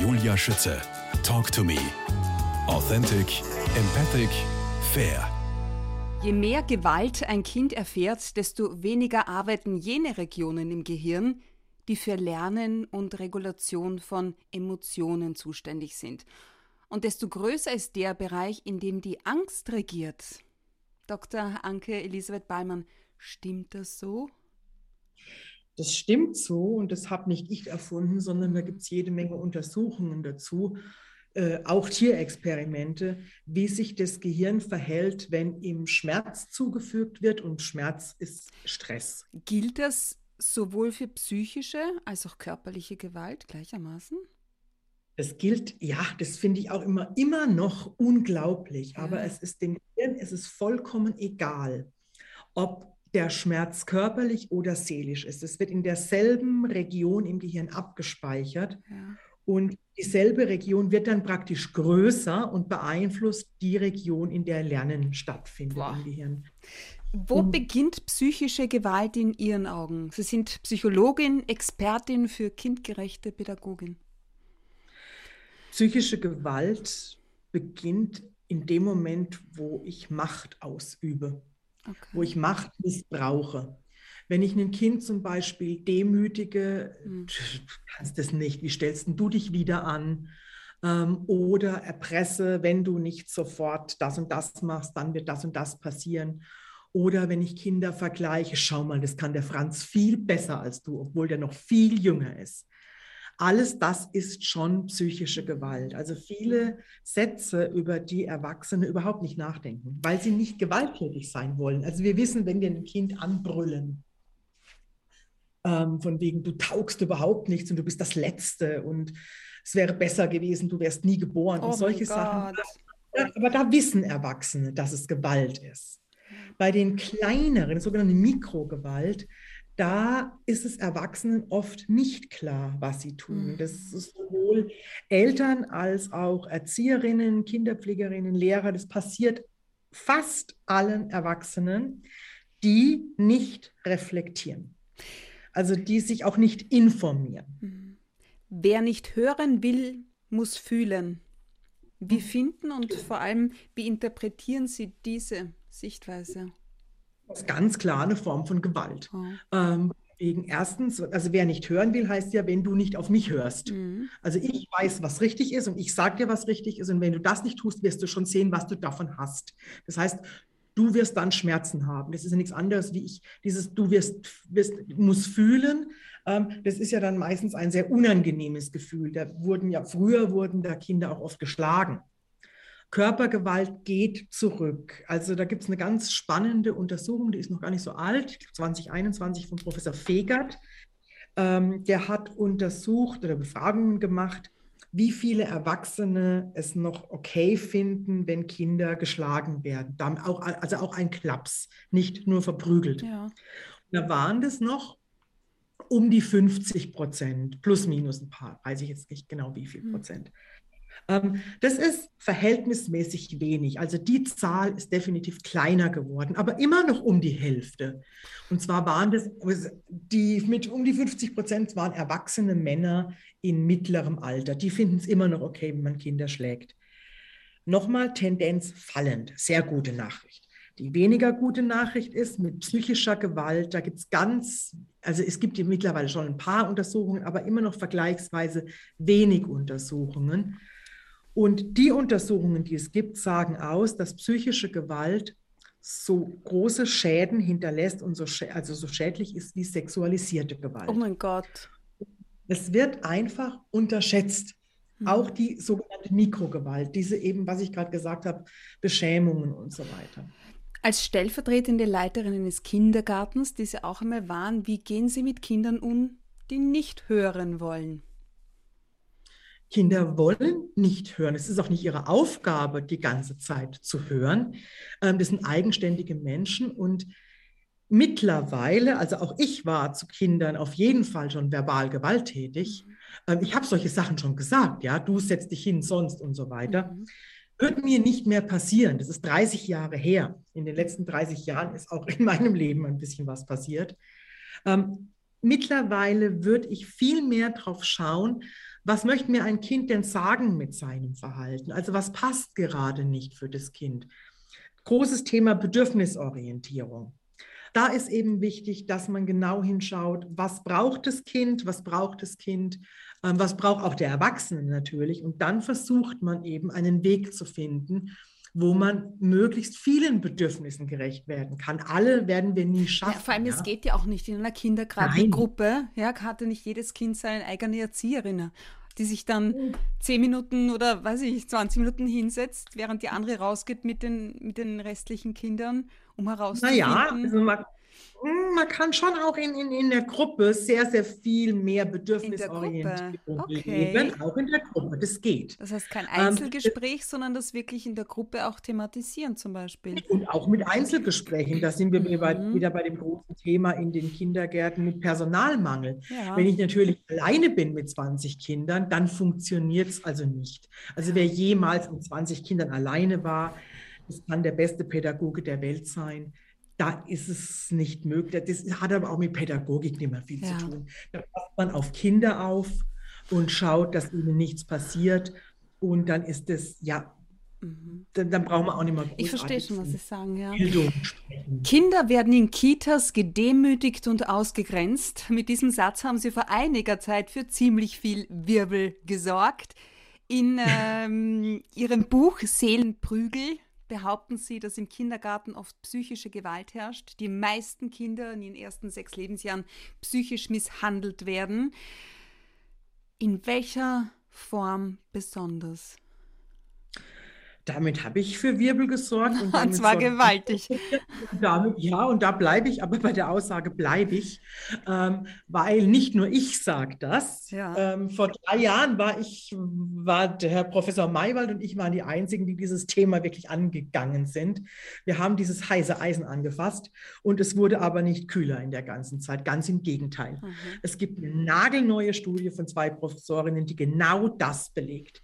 Julia Schütze. Talk to me. Authentic, empathic, fair. Je mehr Gewalt ein Kind erfährt, desto weniger arbeiten jene Regionen im Gehirn, die für Lernen und Regulation von Emotionen zuständig sind. Und desto größer ist der Bereich, in dem die Angst regiert. Dr. Anke Elisabeth Ballmann, stimmt das so? Das stimmt so und das habe nicht ich erfunden, sondern da gibt es jede Menge Untersuchungen dazu, äh, auch Tierexperimente, wie sich das Gehirn verhält, wenn ihm Schmerz zugefügt wird und Schmerz ist Stress. Gilt das sowohl für psychische als auch körperliche Gewalt gleichermaßen? Das gilt, ja, das finde ich auch immer, immer noch unglaublich, ja. aber es ist dem Gehirn, es ist vollkommen egal, ob der Schmerz körperlich oder seelisch ist. Es wird in derselben Region im Gehirn abgespeichert. Ja. Und dieselbe Region wird dann praktisch größer und beeinflusst die Region, in der Lernen stattfindet Boah. im Gehirn. Wo und beginnt psychische Gewalt in Ihren Augen? Sie sind Psychologin, Expertin für kindgerechte Pädagogin. Psychische Gewalt beginnt in dem Moment, wo ich Macht ausübe okay. wo ich Macht missbrauche. Wenn ich ein Kind zum Beispiel demütige, mhm. du kannst das nicht, wie stellst du dich wieder an? Ähm, oder erpresse, wenn du nicht sofort das und das machst, dann wird das und das passieren. Oder wenn ich Kinder vergleiche, schau mal, das kann der Franz viel besser als du, obwohl der noch viel jünger ist. Alles das ist schon psychische Gewalt. Also viele Sätze, über die Erwachsene überhaupt nicht nachdenken, weil sie nicht gewalttätig sein wollen. Also wir wissen, wenn wir ein Kind anbrüllen, ähm, von wegen, du taugst überhaupt nichts und du bist das Letzte und es wäre besser gewesen, du wärst nie geboren oh und solche Sachen. Aber da wissen Erwachsene, dass es Gewalt ist. Bei den kleineren, sogenannten Mikrogewalt, da ist es Erwachsenen oft nicht klar, was sie tun. Das mhm. ist sowohl Eltern als auch Erzieherinnen, Kinderpflegerinnen, Lehrer. Das passiert fast allen Erwachsenen, die nicht reflektieren. Also die sich auch nicht informieren. Mhm. Wer nicht hören will, muss fühlen. Wie mhm. finden und vor allem, wie interpretieren Sie diese Sichtweise? Ist ganz klar eine Form von Gewalt. Oh. Ähm, wegen erstens, also wer nicht hören will, heißt ja, wenn du nicht auf mich hörst. Mhm. Also ich weiß, was richtig ist und ich sage dir, was richtig ist. Und wenn du das nicht tust, wirst du schon sehen, was du davon hast. Das heißt, du wirst dann Schmerzen haben. Das ist ja nichts anderes wie ich, dieses du wirst, wirst muss fühlen. Ähm, das ist ja dann meistens ein sehr unangenehmes Gefühl. Da wurden ja, früher wurden da Kinder auch oft geschlagen. Körpergewalt geht zurück. Also da gibt es eine ganz spannende Untersuchung, die ist noch gar nicht so alt, 2021 von Professor Fegert. Ähm, der hat untersucht oder Befragungen gemacht, wie viele Erwachsene es noch okay finden, wenn Kinder geschlagen werden. Auch, also auch ein Klaps, nicht nur verprügelt. Ja. Da waren das noch um die 50 Prozent, plus minus ein paar, weiß ich jetzt nicht genau wie viel hm. Prozent. Ähm, das ist verhältnismäßig wenig. Also die Zahl ist definitiv kleiner geworden, aber immer noch um die Hälfte. Und zwar waren das, die mit um die 50 Prozent waren erwachsene Männer in mittlerem Alter. Die finden es immer noch okay, wenn man Kinder schlägt. Nochmal Tendenz fallend. Sehr gute Nachricht. Die weniger gute Nachricht ist, mit psychischer Gewalt, da gibt es ganz, also es gibt mittlerweile schon ein paar Untersuchungen, aber immer noch vergleichsweise wenig Untersuchungen. Und die Untersuchungen, die es gibt, sagen aus, dass psychische Gewalt so große Schäden hinterlässt und so, also so schädlich ist wie sexualisierte Gewalt. Oh mein Gott. Es wird einfach unterschätzt. Mhm. Auch die sogenannte Mikrogewalt, diese eben, was ich gerade gesagt habe, Beschämungen und so weiter. Als stellvertretende Leiterin eines Kindergartens, die Sie auch einmal waren, wie gehen Sie mit Kindern um, die nicht hören wollen? Kinder wollen nicht hören. Es ist auch nicht ihre Aufgabe, die ganze Zeit zu hören. Ähm, das sind eigenständige Menschen und mittlerweile, also auch ich war zu Kindern auf jeden Fall schon verbal gewalttätig. Ähm, ich habe solche Sachen schon gesagt, ja, du setzt dich hin, sonst und so weiter. Mhm. Wird mir nicht mehr passieren. Das ist 30 Jahre her. In den letzten 30 Jahren ist auch in meinem Leben ein bisschen was passiert. Ähm, mittlerweile würde ich viel mehr darauf schauen, was möchte mir ein Kind denn sagen mit seinem Verhalten? Also was passt gerade nicht für das Kind? Großes Thema Bedürfnisorientierung. Da ist eben wichtig, dass man genau hinschaut, was braucht das Kind, was braucht das Kind, ähm, was braucht auch der Erwachsene natürlich. Und dann versucht man eben einen Weg zu finden, wo man möglichst vielen Bedürfnissen gerecht werden kann. Alle werden wir nie schaffen. Ja, vor allem, ja. es geht ja auch nicht in einer Kindergartengruppe. Ja, hatte nicht jedes Kind seine eigene Erzieherin, die sich dann zehn Minuten oder weiß ich, 20 Minuten hinsetzt, während die andere rausgeht mit den, mit den restlichen Kindern, um herauszufinden. Naja, also man, man kann schon auch in, in, in der Gruppe sehr, sehr viel mehr Bedürfnisorientierung okay. leben, auch in der Gruppe. Das geht. Das heißt kein ähm, Einzelgespräch, ähm, sondern das wirklich in der Gruppe auch thematisieren zum Beispiel. Und auch mit Einzelgesprächen. Da sind wir mhm. bei, wieder bei dem großen Thema in den Kindergärten mit Personalmangel. Ja. Wenn ich natürlich alleine bin mit 20 Kindern, dann funktioniert es also nicht. Also wer jemals mit 20 Kindern alleine war, das kann der beste Pädagoge der Welt sein da ist es nicht möglich. Das hat aber auch mit Pädagogik nicht mehr viel ja. zu tun. Da passt man auf Kinder auf und schaut, dass ihnen nichts passiert. Und dann ist es, ja, mhm. dann, dann, brauchen wir auch nicht mehr Ich verstehe schon, was Sie sagen, ja. Kinder werden in Kitas gedemütigt und ausgegrenzt. Mit diesem Satz haben Sie vor einiger Zeit für ziemlich viel Wirbel gesorgt. In ähm, Ihrem Buch Seelenprügel behaupten sie, dass im Kindergarten oft psychische Gewalt herrscht, die meisten Kinder in den ersten sechs Lebensjahren psychisch misshandelt werden. In welcher Form besonders? Damit habe ich für Wirbel gesorgt. Und, und zwar gewaltig. Damit, ja, und da bleibe ich, aber bei der Aussage bleibe ich, ähm, weil nicht nur ich sage das. Ja. Ähm, vor drei Jahren war ich, war der Herr Professor Maywald und ich waren die Einzigen, die dieses Thema wirklich angegangen sind. Wir haben dieses heiße Eisen angefasst und es wurde aber nicht kühler in der ganzen Zeit, ganz im Gegenteil. Mhm. Es gibt eine nagelneue Studie von zwei Professorinnen, die genau das belegt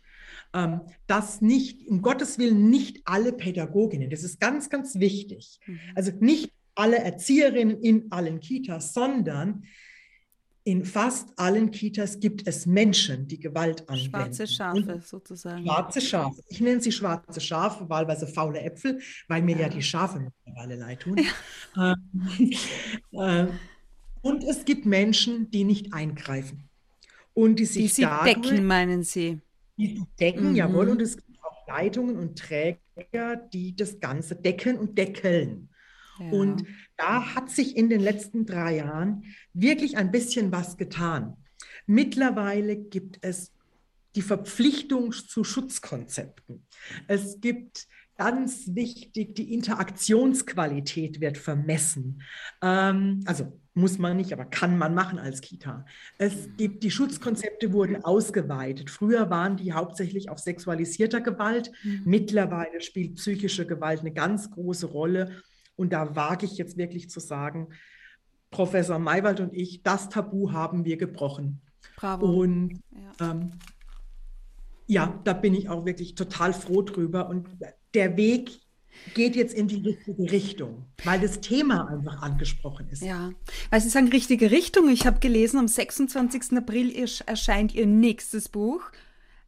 dass nicht, um Gottes Willen, nicht alle Pädagoginnen, das ist ganz, ganz wichtig, mhm. also nicht alle Erzieherinnen in allen Kitas, sondern in fast allen Kitas gibt es Menschen, die Gewalt anwenden. Schwarze Schafe sozusagen. Schwarze Schafe. Ich nenne sie schwarze Schafe, wahlweise faule Äpfel, weil mir ja, ja die Schafe mittlerweile leid tun. Ja. Ähm, äh, und es gibt Menschen, die nicht eingreifen. Und die sich die sie decken, meinen Sie? Die decken, mhm. jawohl, und es gibt auch Leitungen und Träger, die das Ganze decken und deckeln. Ja. Und da hat sich in den letzten drei Jahren wirklich ein bisschen was getan. Mittlerweile gibt es die Verpflichtung zu Schutzkonzepten. Es gibt ganz wichtig, die Interaktionsqualität wird vermessen. Ähm, also muss man nicht, aber kann man machen als Kita. Es gibt, die Schutzkonzepte wurden ausgeweitet. Früher waren die hauptsächlich auf sexualisierter Gewalt. Mhm. Mittlerweile spielt psychische Gewalt eine ganz große Rolle. Und da wage ich jetzt wirklich zu sagen, Professor Maywald und ich, das Tabu haben wir gebrochen. Bravo. Und ja. Ähm, ja, da bin ich auch wirklich total froh drüber. Und der Weg geht jetzt in die richtige Richtung, weil das Thema einfach angesprochen ist. Ja, weil Sie sagen richtige Richtung. Ich habe gelesen, am 26. April erscheint Ihr nächstes Buch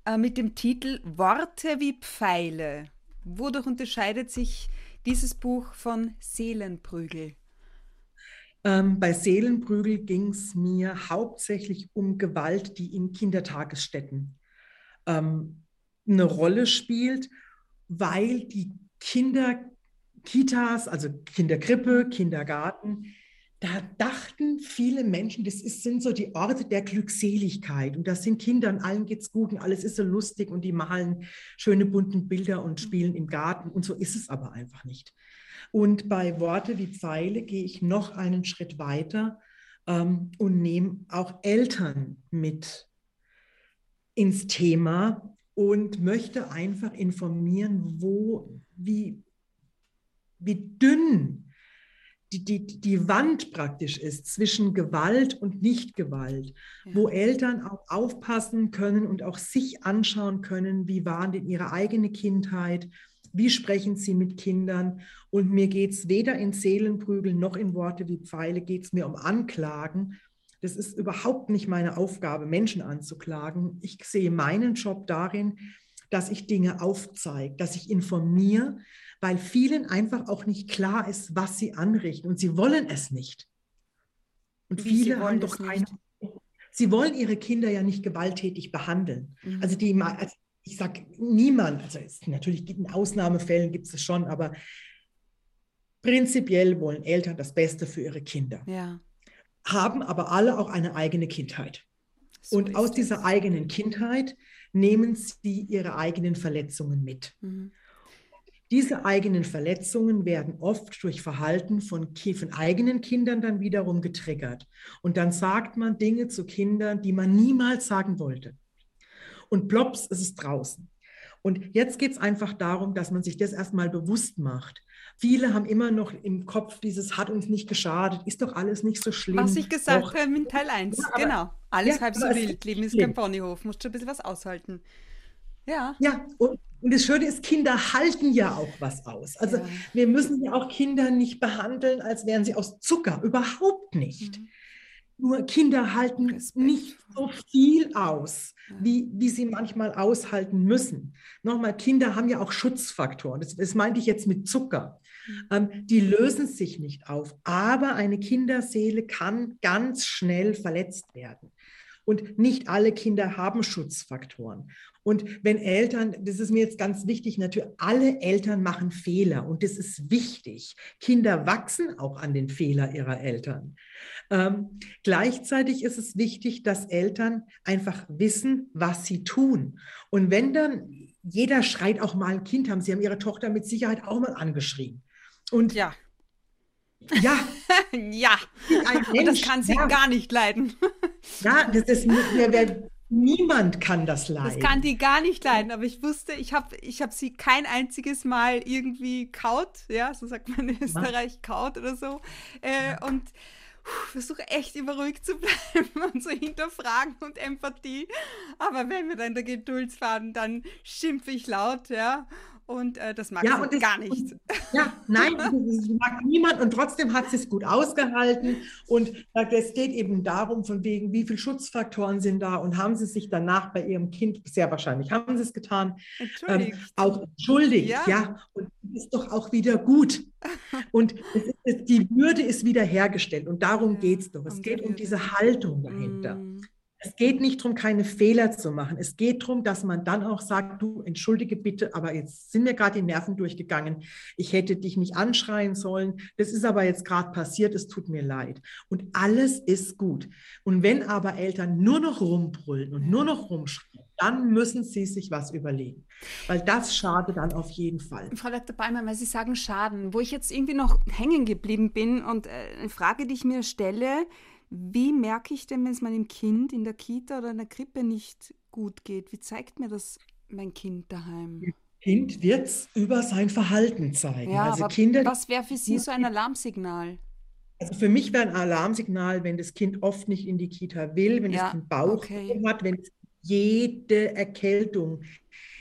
äh, mit dem Titel Worte wie Pfeile. Wodurch unterscheidet sich dieses Buch von Seelenprügel? Ähm, bei Seelenprügel ging es mir hauptsächlich um Gewalt, die in Kindertagesstätten ähm, eine Rolle spielt, weil die Kinder, Kitas, also Kinderkrippe, Kindergarten, da dachten viele Menschen, das ist, sind so die Orte der Glückseligkeit. Und das sind Kinder und allen geht's gut und alles ist so lustig und die malen schöne bunten Bilder und spielen im Garten. Und so ist es aber einfach nicht. Und bei Worte wie Pfeile gehe ich noch einen Schritt weiter ähm, und nehme auch Eltern mit ins Thema und möchte einfach informieren, wo, wie, wie dünn die, die, die Wand praktisch ist zwischen Gewalt und Nichtgewalt, ja. wo Eltern auch aufpassen können und auch sich anschauen können, wie waren denn ihre eigene Kindheit, wie sprechen sie mit Kindern. Und mir geht es weder in Seelenprügel noch in Worte wie Pfeile, geht es mir um Anklagen, Das ist überhaupt nicht meine Aufgabe, Menschen anzuklagen. Ich sehe meinen Job darin, dass ich Dinge aufzeige, dass ich informiere, weil vielen einfach auch nicht klar ist, was sie anrichten und sie wollen es nicht. Und Wie viele haben doch keine. Sie wollen ihre Kinder ja nicht gewalttätig behandeln. Mhm. Also die, also ich sage niemand, also es, natürlich in Ausnahmefällen gibt es schon, aber prinzipiell wollen Eltern das Beste für ihre Kinder. Ja. Haben aber alle auch eine eigene Kindheit. So und aus dieser eigenen Kindheit nehmen sie ihre eigenen Verletzungen mit. Mhm. Diese eigenen Verletzungen werden oft durch Verhalten von, von, eigenen Kindern dann wiederum getriggert. Und dann sagt man Dinge zu Kindern, die man niemals sagen wollte. Und plops, ist es draußen. Und jetzt geht es einfach darum, dass man sich das erstmal bewusst macht. Viele haben immer noch im Kopf dieses hat uns nicht geschadet, ist doch alles nicht so schlimm. Was ich gesagt habe in Teil 1, ja, genau. Alles ja, halb so wild, Leben ist kein Ponyhof, musst schon ein bisschen was aushalten. Ja. Ja, und, und das Schöne ist, Kinder halten ja auch was aus. Also ja. wir müssen ja auch Kinder nicht behandeln, als wären sie aus Zucker. Überhaupt nicht. Mhm. Nur Kinder halten Respekt. nicht so viel aus, wie, wie sie manchmal aushalten müssen. Nochmal, Kinder haben ja auch Schutzfaktoren. Das, das meinte ich jetzt mit Zucker. Ähm, die lösen sich nicht auf. Aber eine Kinderseele kann ganz schnell verletzt werden. Und nicht alle Kinder haben Schutzfaktoren. Und wenn Eltern, das ist mir jetzt ganz wichtig, natürlich, alle Eltern machen Fehler und das ist wichtig. Kinder wachsen auch an den Fehler ihrer Eltern. Ähm, gleichzeitig ist es wichtig, dass Eltern einfach wissen, was sie tun. Und wenn dann jeder schreit auch mal ein Kind haben, sie haben ihre Tochter mit Sicherheit auch mal angeschrien. Und ja. Ja. ja. Mensch, das kann sie ja. gar nicht leiden. ja, das ist, wer, wer, Niemand kann das leiden. Das kann die gar nicht leiden, aber ich wusste, ich habe ich hab sie kein einziges Mal irgendwie kaut, ja, so sagt man in Österreich, kaut oder so. Äh, und versuche echt immer ruhig zu bleiben und so hinterfragen und Empathie. Aber wenn wir dann der Geduldsfaden, dann schimpfe ich laut, ja. Und äh, das mag ja, sie gar nicht. Ja, nein, das mag niemand und trotzdem hat sie es gut ausgehalten. Und es geht eben darum, von wegen, wie viele Schutzfaktoren sind da und haben sie sich danach bei ihrem Kind, sehr wahrscheinlich haben sie es getan, ähm, auch entschuldigt. Ja. ja. Und das ist doch auch wieder gut. Und ist, die Würde ist wiederhergestellt und darum ja, geht es doch. Es geht um diese Haltung dahinter. Mm. Es geht nicht darum, keine Fehler zu machen. Es geht darum, dass man dann auch sagt, du entschuldige bitte, aber jetzt sind mir gerade die Nerven durchgegangen. Ich hätte dich nicht anschreien sollen. Das ist aber jetzt gerade passiert. Es tut mir leid. Und alles ist gut. Und wenn aber Eltern nur noch rumbrüllen und nur noch rumschreien, dann müssen sie sich was überlegen. Weil das schadet dann auf jeden Fall. Frau Dr. Beimer, weil Sie sagen Schaden, wo ich jetzt irgendwie noch hängen geblieben bin und äh, eine Frage, die ich mir stelle, wie merke ich denn, wenn es meinem Kind in der Kita oder in der Krippe nicht gut geht? Wie zeigt mir das mein Kind daheim? Das Kind wird es über sein Verhalten zeigen. Ja, also Kinder, was wäre für Sie so ein Alarmsignal? Also für mich wäre ein Alarmsignal, wenn das Kind oft nicht in die Kita will, wenn ja, das Kind Bauch okay. hat, wenn jede Erkältung,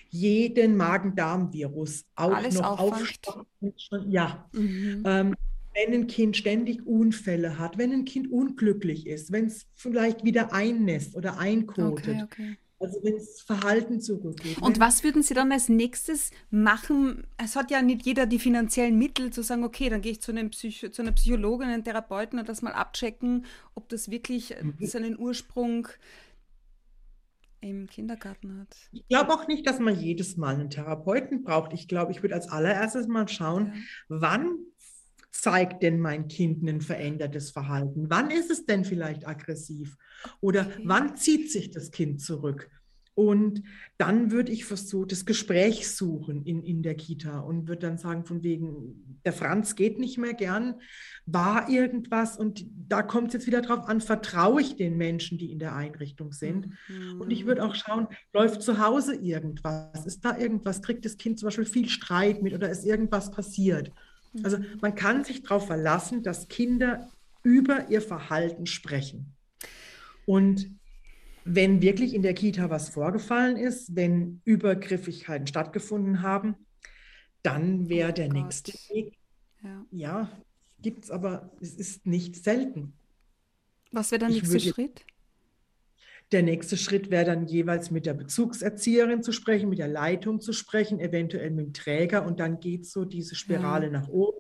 jeden Magen-Darm-Virus auch Alles noch aufstaubt. Ja. Mhm. Ähm, wenn ein Kind ständig Unfälle hat, wenn ein Kind unglücklich ist, wenn es vielleicht wieder einnässt oder einkotet. Okay, okay. Also wenn es Verhalten zurückgeht. Und was würden Sie dann als nächstes machen? Es hat ja nicht jeder die finanziellen Mittel zu sagen, okay, dann gehe ich zu, einem Psycho zu einer Psychologin, einem Therapeuten und das mal abchecken, ob das wirklich mhm. seinen Ursprung im Kindergarten hat. Ich glaube auch nicht, dass man jedes Mal einen Therapeuten braucht. Ich glaube, ich würde als allererstes mal schauen, ja. wann zeigt denn mein Kind ein verändertes Verhalten? Wann ist es denn vielleicht aggressiv? Oder okay. wann zieht sich das Kind zurück? Und dann würde ich versuchen, das Gespräch suchen in, in der Kita und würde dann sagen, von wegen, der Franz geht nicht mehr gern, war irgendwas und da kommt es jetzt wieder drauf an, vertraue ich den Menschen, die in der Einrichtung sind. Mhm. Und ich würde auch schauen, läuft zu Hause irgendwas? Ist da irgendwas? Kriegt das Kind zum Beispiel viel Streit mit oder ist irgendwas passiert? Also man kann sich darauf verlassen, dass Kinder über ihr Verhalten sprechen. Und wenn wirklich in der Kita was vorgefallen ist, wenn Übergriffigkeiten stattgefunden haben, dann wäre oh der Gott. nächste Weg. Ja, ja gibt es aber, es ist nicht selten. Was wäre der nächste Schritt? Der nächste Schritt wäre dann jeweils mit der Bezugserzieherin zu sprechen, mit der Leitung zu sprechen, eventuell mit dem Träger und dann geht so diese Spirale ja. nach oben,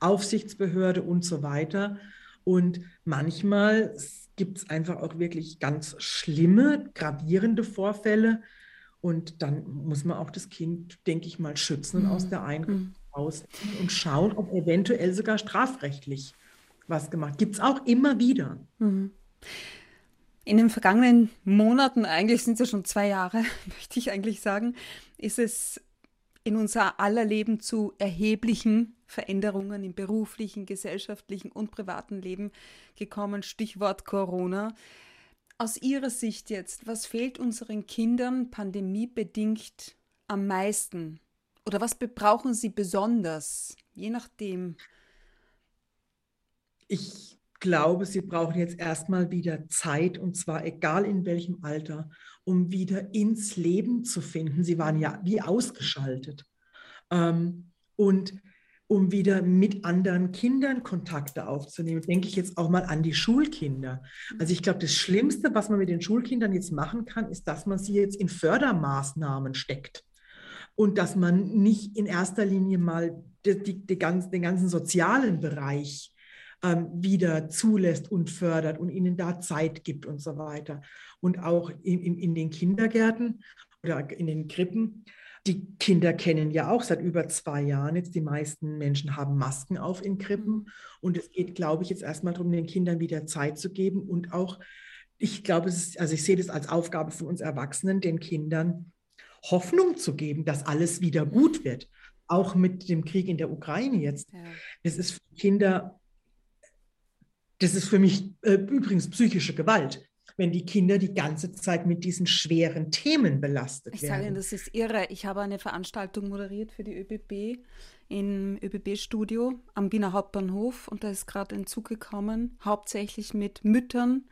Aufsichtsbehörde und so weiter. Und manchmal gibt es einfach auch wirklich ganz schlimme, gravierende Vorfälle. Und dann muss man auch das Kind, denke ich mal, schützen und mhm. aus der Einrichtung mhm. rausnehmen und schauen, ob eventuell sogar strafrechtlich was gemacht. Gibt es auch immer wieder. Mhm. In den vergangenen Monaten, eigentlich sind es ja schon zwei Jahre, möchte ich eigentlich sagen, ist es in unser aller Leben zu erheblichen Veränderungen im beruflichen, gesellschaftlichen und privaten Leben gekommen. Stichwort Corona. Aus Ihrer Sicht jetzt, was fehlt unseren Kindern pandemiebedingt am meisten? Oder was brauchen sie besonders? Je nachdem. Ich glaube, sie brauchen jetzt erstmal wieder Zeit, und zwar egal in welchem Alter, um wieder ins Leben zu finden. Sie waren ja wie ausgeschaltet. Ähm, und um wieder mit anderen Kindern Kontakte aufzunehmen, denke ich jetzt auch mal an die Schulkinder. Also ich glaube, das Schlimmste, was man mit den Schulkindern jetzt machen kann, ist, dass man sie jetzt in Fördermaßnahmen steckt und dass man nicht in erster Linie mal die, die, die ganz, den ganzen sozialen Bereich ähm, wieder zulässt und fördert und ihnen da Zeit gibt und so weiter. Und auch in, in, in den Kindergärten oder in den Krippen. Die Kinder kennen ja auch seit über zwei Jahren jetzt, die meisten Menschen haben Masken auf in Krippen. Und es geht, glaube ich, jetzt erstmal darum, den Kindern wieder Zeit zu geben und auch, ich glaube, es ist, also ich sehe das als Aufgabe von uns Erwachsenen, den Kindern Hoffnung zu geben, dass alles wieder gut wird. Auch mit dem Krieg in der Ukraine jetzt. Ja. Das ist für Kinder das ist für mich äh, übrigens psychische Gewalt, wenn die Kinder die ganze Zeit mit diesen schweren Themen belastet ich werden. Ich sage Ihnen, das ist irre. Ich habe eine Veranstaltung moderiert für die ÖBB im ÖBB-Studio am Wiener Hauptbahnhof und da ist gerade ein Zug gekommen, hauptsächlich mit Müttern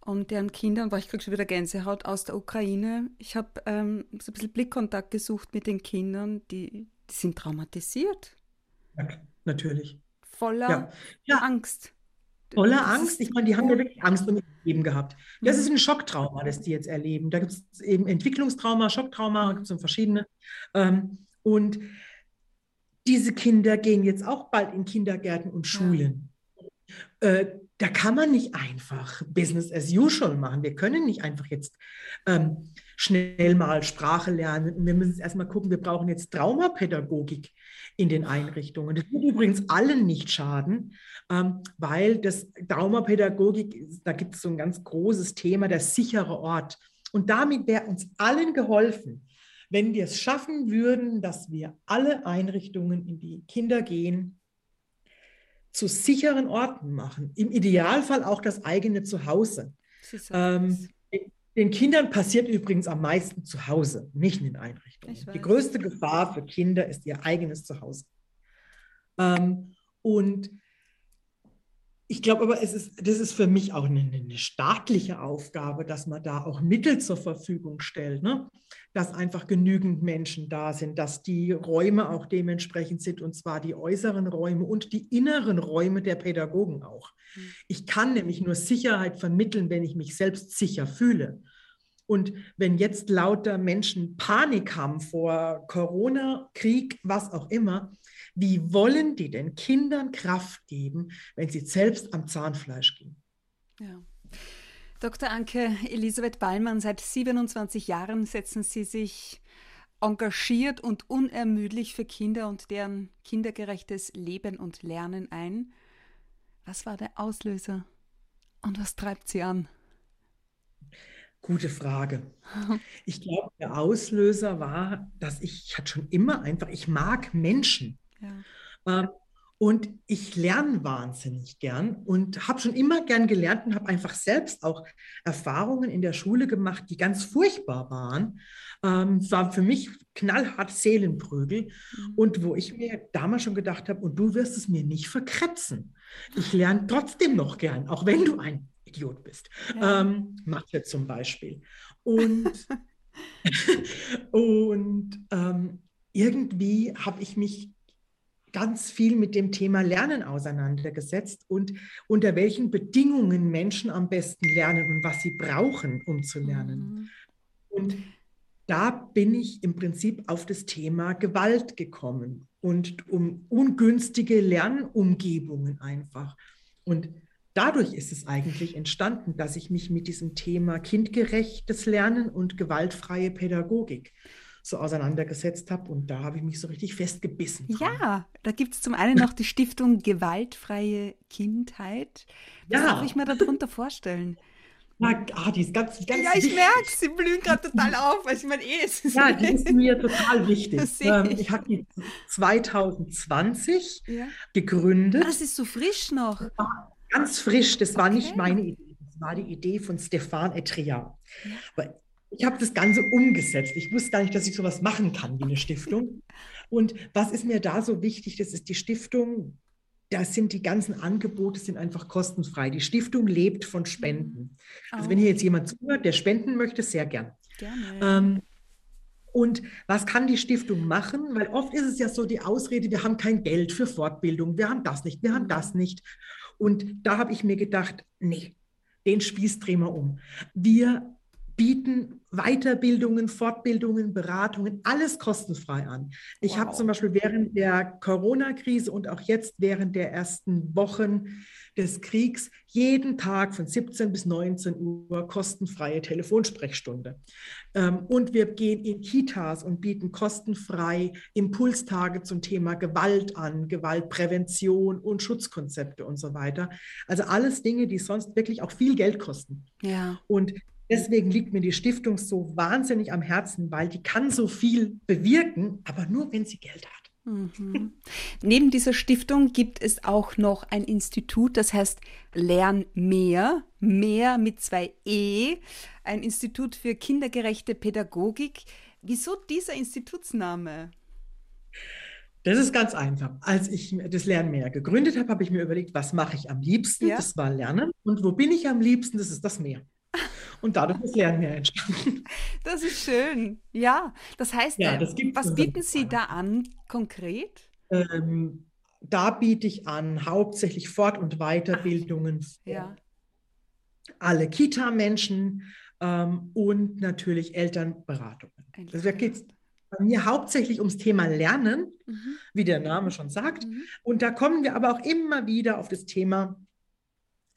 und deren Kindern, weil ich kriege schon wieder Gänsehaut aus der Ukraine. Ich habe ähm, so ein bisschen Blickkontakt gesucht mit den Kindern, die, die sind traumatisiert. Ja, natürlich. Voller ja. Ja. Angst. Voller Angst. Ich meine, die haben ja wirklich Angst um ihr Leben gehabt. Das ist ein Schocktrauma, das die jetzt erleben. Da gibt es eben Entwicklungstrauma, Schocktrauma, gibt es verschiedene. Ähm, und diese Kinder gehen jetzt auch bald in Kindergärten und Schulen. Ja. Da kann man nicht einfach Business as usual machen. Wir können nicht einfach jetzt ähm, schnell mal Sprache lernen. Wir müssen erstmal gucken, wir brauchen jetzt Traumapädagogik in den Einrichtungen. Das wird übrigens allen nicht schaden, ähm, weil das Traumapädagogik, da gibt es so ein ganz großes Thema, der sichere Ort. Und damit wäre uns allen geholfen, wenn wir es schaffen würden, dass wir alle Einrichtungen, in die Kinder gehen, zu sicheren Orten machen. Im Idealfall auch das eigene Zuhause. Ähm, den Kindern passiert übrigens am meisten zu Hause, nicht in den Einrichtungen. Die größte Gefahr für Kinder ist ihr eigenes Zuhause. Ähm, und ich glaube aber, es ist, das ist für mich auch eine, eine, staatliche Aufgabe, dass man da auch Mittel zur Verfügung stellt, ne? dass einfach genügend Menschen da sind, dass die Räume auch dementsprechend sind, und zwar die äußeren Räume und die inneren Räume der Pädagogen auch. Hm. Ich kann nämlich nur Sicherheit vermitteln, wenn ich mich selbst sicher fühle. Und wenn jetzt lauter Menschen Panik haben vor Corona, Krieg, was auch immer, wie wollen die denn Kindern Kraft geben, wenn sie selbst am Zahnfleisch gehen? Ja. Dr. Anke Elisabeth Ballmann, seit 27 Jahren setzen Sie sich engagiert und unermüdlich für Kinder und deren kindergerechtes Leben und Lernen ein. Was war der Auslöser und was treibt Sie an? Gute Frage. Ich glaube, der Auslöser war, dass ich, ich hatte schon immer einfach, ich mag Menschen. Ja. Ähm, und ich lerne wahnsinnig gern und habe schon immer gern gelernt und habe einfach selbst auch Erfahrungen in der Schule gemacht, die ganz furchtbar waren. Ähm, es war für mich knallhart Seelenprügel mhm. und wo ich mir damals schon gedacht habe, und du wirst es mir nicht verkretzen. Ich lerne trotzdem noch gern, auch wenn du ein Idiot bist. Ja. Ähm, Mathe zum Beispiel. Und, und ähm, irgendwie habe ich mich ganz viel mit dem Thema Lernen auseinandergesetzt und unter welchen Bedingungen Menschen am besten lernen und was sie brauchen, um zu lernen. Mhm. Und da bin ich im Prinzip auf das Thema Gewalt gekommen und um ungünstige Lernumgebungen einfach. Und dadurch ist es eigentlich entstanden, dass ich mich mit diesem Thema kindgerechtes Lernen und gewaltfreie Pädagogik so auseinandergesetzt habe. Und da habe ich mich so richtig festgebissen. Dran. Ja, da gibt es zum einen noch die Stiftung Gewaltfreie Kindheit. Was ja. darf ich mir darunter vorstellen? Na, ah, die ist ganz, ganz Ja, ich merke, sie blühen gerade total auf. Also ich meine, eh, es ist ja, die ist mir total wichtig. Ähm, ich, habe die 2020 ja. gegründet. Ah, das ist so frisch noch. Ganz frisch. Das war okay. nicht meine Idee. Das war die Idee von Stefan Etria. Ja ich habe das Ganze umgesetzt. Ich wusste gar nicht, dass ich sowas machen kann wie eine Stiftung. Und was ist mir da so wichtig? Das ist die Stiftung. Da sind die ganzen Angebote sind einfach kostenfrei. Die Stiftung lebt von Spenden. Oh. Also wenn hier jetzt jemand zuhört, der spenden möchte, sehr gern. Gerne. Ähm, und was kann die Stiftung machen? Weil oft ist es ja so die Ausrede, wir haben kein Geld für Fortbildung, wir haben das nicht, wir haben das nicht. Und da habe ich mir gedacht, nee, den Spieß drehen wir um. Wir bieten Weiterbildungen, Fortbildungen, Beratungen, alles kostenfrei an. Ich wow. habe zum Beispiel während der Corona-Krise und auch jetzt während der ersten Wochen des Kriegs jeden Tag von 17 bis 19 Uhr kostenfreie Telefonsprechstunde. Ähm, und wir gehen in Kitas und bieten kostenfrei Impulstage zum Thema Gewalt an, Gewaltprävention und Schutzkonzepte und so weiter. Also alles Dinge, die sonst wirklich auch viel Geld kosten. Ja. Und Deswegen liegt mir die Stiftung so wahnsinnig am Herzen, weil die kann so viel bewirken, aber nur, wenn sie Geld hat. Mhm. Neben dieser Stiftung gibt es auch noch ein Institut, das heißt Lern mehr, mehr mit zwei E, ein Institut für kindergerechte Pädagogik. Wieso dieser Institutsname? Das ist ganz einfach. Als ich das Lernen mehr gegründet habe, habe ich mir überlegt, was mache ich am liebsten? Ja. Das war Lernen. Und wo bin ich am liebsten? Das ist das Meer. Und dadurch ist Lernen mehr entstanden. Das ist schön. Ja, das heißt, ja, das äh, was bieten Sie da an konkret? Ähm, da biete ich an hauptsächlich Fort- und Weiterbildungen für ja. alle Kita-Menschen ähm, und natürlich Elternberatungen. Also da geht es bei mir hauptsächlich ums Thema Lernen, mhm. wie der Name schon sagt. Mhm. Und da kommen wir aber auch immer wieder auf das Thema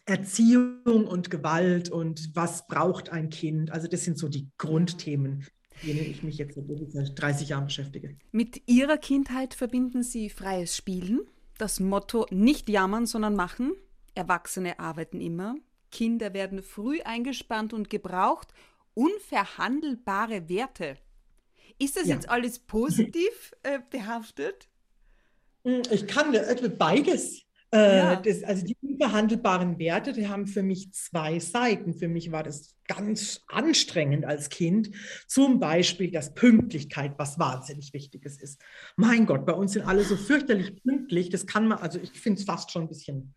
Erziehung und Gewalt und was braucht ein Kind. Also das sind so die Grundthemen, denen ich mich jetzt seit 30 Jahren beschäftige. Mit Ihrer Kindheit verbinden Sie freies Spielen, das Motto nicht jammern, sondern machen. Erwachsene arbeiten immer. Kinder werden früh eingespannt und gebraucht. Unverhandelbare Werte. Ist das ja. jetzt alles positiv äh, behaftet? Ich kann beides. Äh, ja. das, also die unbehandelbaren Werte, die haben für mich zwei Seiten. Für mich war das ganz anstrengend als Kind. Zum Beispiel das Pünktlichkeit, was wahnsinnig Wichtiges ist. Mein Gott, bei uns sind alle so fürchterlich pünktlich. Das kann man, also ich finde es fast schon ein bisschen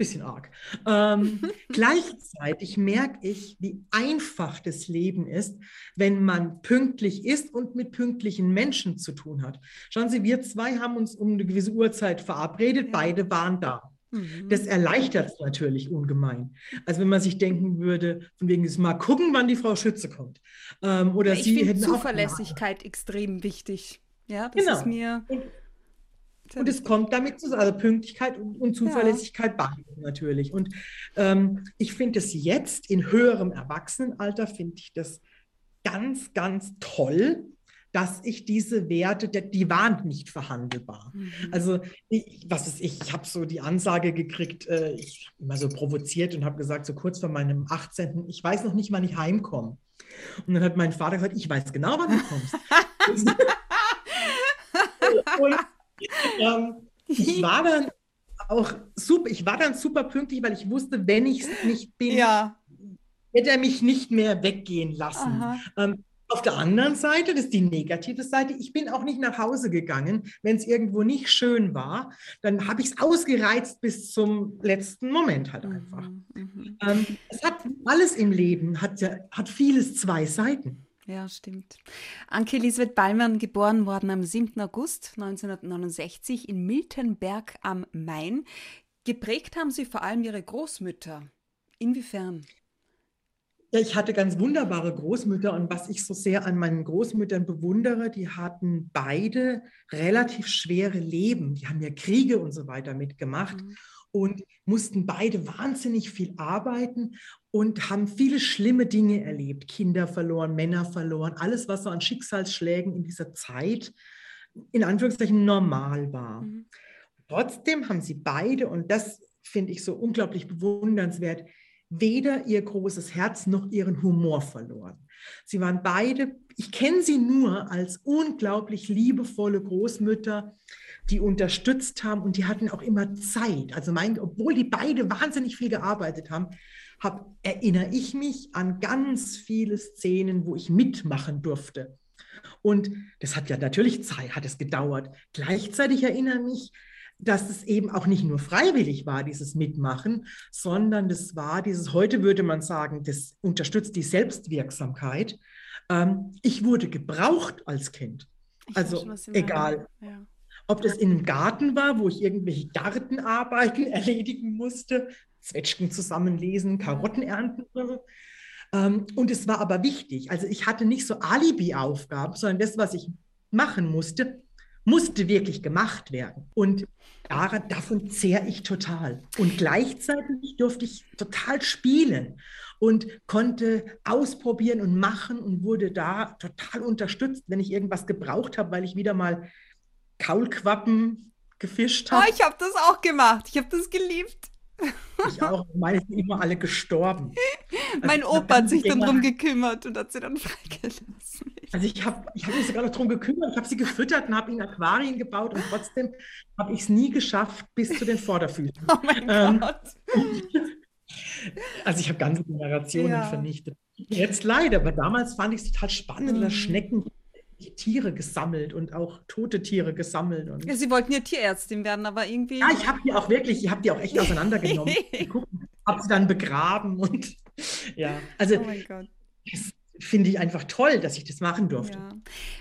bisschen arg. Ähm, gleichzeitig merke ich, wie einfach das Leben ist, wenn man pünktlich ist und mit pünktlichen Menschen zu tun hat. Schauen Sie, wir zwei haben uns um eine gewisse Uhrzeit verabredet, ja. beide waren da. Mhm. Das erleichtert es natürlich ungemein. Also wenn man sich denken würde, von wegen ist mal gucken, wann die Frau Schütze kommt. Ähm, oder ja, ich finde Zuverlässigkeit extrem wichtig. Ja, das genau. ist mir. Und und es kommt damit zusammen, also Pünktlichkeit und, Zuverlässigkeit ja. beide natürlich. Und ähm, ich finde es jetzt in höherem Erwachsenenalter, finde ich das ganz, ganz toll, dass ich diese Werte, die waren nicht verhandelbar. Mhm. Also ich, was ist ich, ich habe so die Ansage gekriegt, äh, ich habe immer so provoziert und habe gesagt, so kurz vor meinem 18., ich weiß noch nicht, wann ich heimkomme. Und dann hat mein Vater gesagt, ich weiß genau, wann du kommst. und, ähm, ich war dann auch super, ich war dann super pünktlich, weil ich wusste, wenn ich es nicht bin, ja. hätte er mich nicht mehr weggehen lassen. Ähm, auf der anderen Seite, das ist die negative Seite, ich bin auch nicht nach Hause gegangen, wenn es irgendwo nicht schön war. Dann habe ich es ausgereizt bis zum letzten Moment halt einfach. Mhm, mhm. ähm, es hat alles im Leben, hat, hat vieles zwei Seiten. Ja, stimmt. Anke Elisabeth Ballmann, geboren worden am 7. August 1969 in Miltenberg am Main. Geprägt haben sie vor allem ihre Großmütter. Inwiefern? Ja, ich hatte ganz wunderbare Großmütter und was ich so sehr an meinen Großmüttern bewundere, die hatten beide relativ schwere Leben. Die haben ja Kriege und so weiter mitgemacht mhm. und mussten beide wahnsinnig viel arbeiten und haben viele schlimme Dinge erlebt. Kinder verloren, Männer verloren, alles, was so an Schicksalsschlägen in dieser Zeit in Anführungszeichen normal war. Mhm. Trotzdem haben sie beide, und das finde ich so unglaublich bewundernswert, weder ihr großes Herz noch ihren Humor verloren. Sie waren beide, ich kenne sie nur als unglaublich liebevolle Großmütter, die unterstützt haben und die hatten auch immer Zeit. Also mein, obwohl die beide wahnsinnig viel gearbeitet haben, hab, erinnere ich mich an ganz viele Szenen, wo ich mitmachen durfte. Und das hat ja natürlich Zeit, hat es gedauert. Gleichzeitig erinnere ich mich dass es eben auch nicht nur freiwillig war, dieses Mitmachen, sondern das war dieses, heute würde man sagen, das unterstützt die Selbstwirksamkeit. Ähm, ich wurde gebraucht als Kind. Ich also egal. Ja. Ob das in einem Garten war, wo ich irgendwelche Gartenarbeiten erledigen musste, Zwetschgen zusammenlesen, Karotten ernten oder so. Ähm, und es war aber wichtig. Also ich hatte nicht so Alibi-Aufgaben, sondern das, was ich machen musste, musste wirklich gemacht werden. Und daran, davon zehre ich total. Und gleichzeitig durfte ich total spielen und konnte ausprobieren und machen und wurde da total unterstützt, wenn ich irgendwas gebraucht habe, weil ich wieder mal Kaulquappen gefischt habe. Oh, ich habe das auch gemacht. Ich habe das geliebt. Ich auch. Meine sind immer alle gestorben. Also mein Opa hat sich dann drum gekümmert und hat sie dann freigelassen. Also ich habe ich hab mich sogar noch drum gekümmert. Ich habe sie gefüttert und habe ihnen Aquarien gebaut und trotzdem habe ich es nie geschafft bis zu den Vorderfüßen. Oh mein ähm, Gott. Also ich habe ganze Generationen ja. vernichtet. Jetzt leider, aber damals fand ich es total spannend, mhm. dass Schnecken Tiere gesammelt und auch tote Tiere gesammelt. Und ja, Sie wollten ja Tierärztin werden, aber irgendwie. Ja, ich habe die auch wirklich, ich habe die auch echt auseinandergenommen. habe sie dann begraben und ja, also oh mein Gott. Finde ich einfach toll, dass ich das machen durfte. Ja.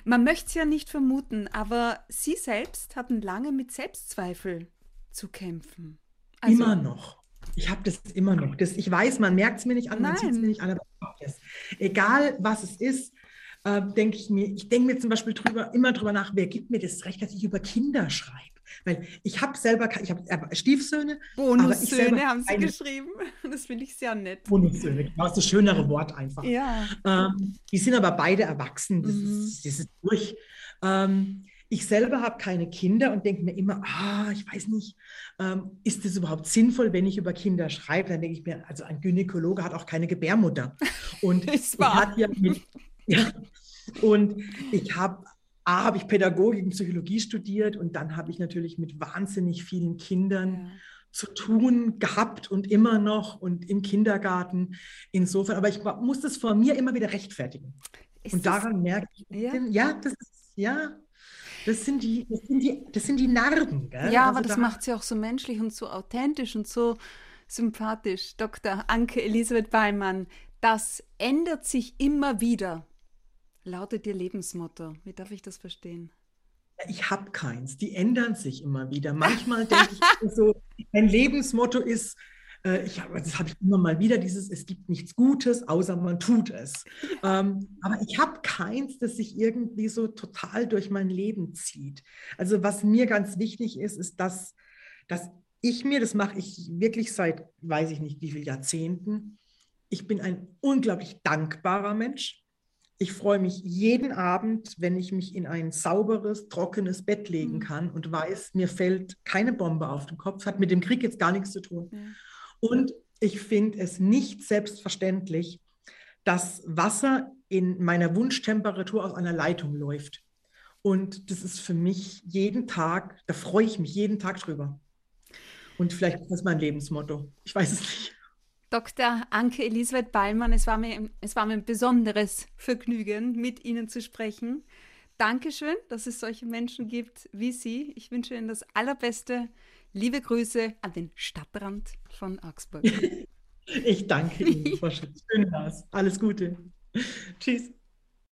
Man möchte es ja nicht vermuten, aber Sie selbst hatten lange mit Selbstzweifel zu kämpfen. Also, immer noch. Ich habe das immer noch. Das, ich weiß, man merkt es mir nicht an, man sieht es mir nicht an, aber das. Egal, was es ist, äh, denke ich mir, ich denke mir zum Beispiel drüber, immer drüber nach, wer gibt mir das Recht, dass ich über Kinder schreibe? Weil ich habe selber, ich habe Stiefsöhne. Bonussöhne haben sie geschrieben. Das finde ich sehr nett. Bonussöhne, genau, das ist das schönere Wort einfach. Ja. Ähm, die sind aber beide erwachsen, das, mhm. ist, das ist durch. Ähm, ich selber habe keine Kinder und denke mir immer, ah, ich weiß nicht, ähm, ist es überhaupt sinnvoll, wenn ich über Kinder schreibe? Dann denke ich mir, also ein Gynäkologe hat auch keine Gebärmutter. Und ich hat ja mit, ja. Und ich habe A, habe ich Pädagogik und Psychologie studiert und dann habe ich natürlich mit wahnsinnig vielen Kindern ja. zu tun gehabt und immer noch und im Kindergarten. Insofern, aber ich muss das vor mir immer wieder rechtfertigen. Ist und daran merke ich, ja, ja das ist, ja, das sind die, das sind die, das sind die Narben. Gell? Ja, also aber das da macht sie auch so menschlich und so authentisch und so sympathisch. Dr. Anke Elisabeth Beimann, das ändert sich immer wieder lautet Ihr Lebensmotto? Wie darf ich das verstehen? Ich habe keins. Die ändern sich immer wieder. Manchmal denke ich so, mein Lebensmotto ist, äh, ich das habe ich immer mal wieder, dieses, es gibt nichts Gutes, außer man tut es. Ähm, aber ich habe keins, das sich irgendwie so total durch mein Leben zieht. Also was mir ganz wichtig ist, ist, dass, dass ich mir, das mache ich wirklich seit, weiß ich nicht wie viele Jahrzehnten, ich bin ein unglaublich dankbarer Mensch. Ich freue mich jeden Abend, wenn ich mich in ein sauberes, trockenes Bett legen mhm. kann und weiß, mir fällt keine Bombe auf den Kopf, hat mit dem Krieg jetzt gar nichts zu tun. Ja. Und ich finde es nicht selbstverständlich, dass Wasser in meiner Wunschtemperatur aus einer Leitung läuft. Und das ist für mich jeden Tag, da freue ich mich jeden Tag drüber. Und vielleicht ist das mein Lebensmotto. Ich weiß es nicht. Dr. Anke Elisabeth Ballmann, es war, mir, es war mir ein besonderes Vergnügen, mit Ihnen zu sprechen. Dankeschön, dass es solche Menschen gibt wie Sie. Ich wünsche Ihnen das Allerbeste. Liebe Grüße an den Stadtrand von Augsburg. Ich danke Ihnen, Frau Schön Alles Gute. Tschüss.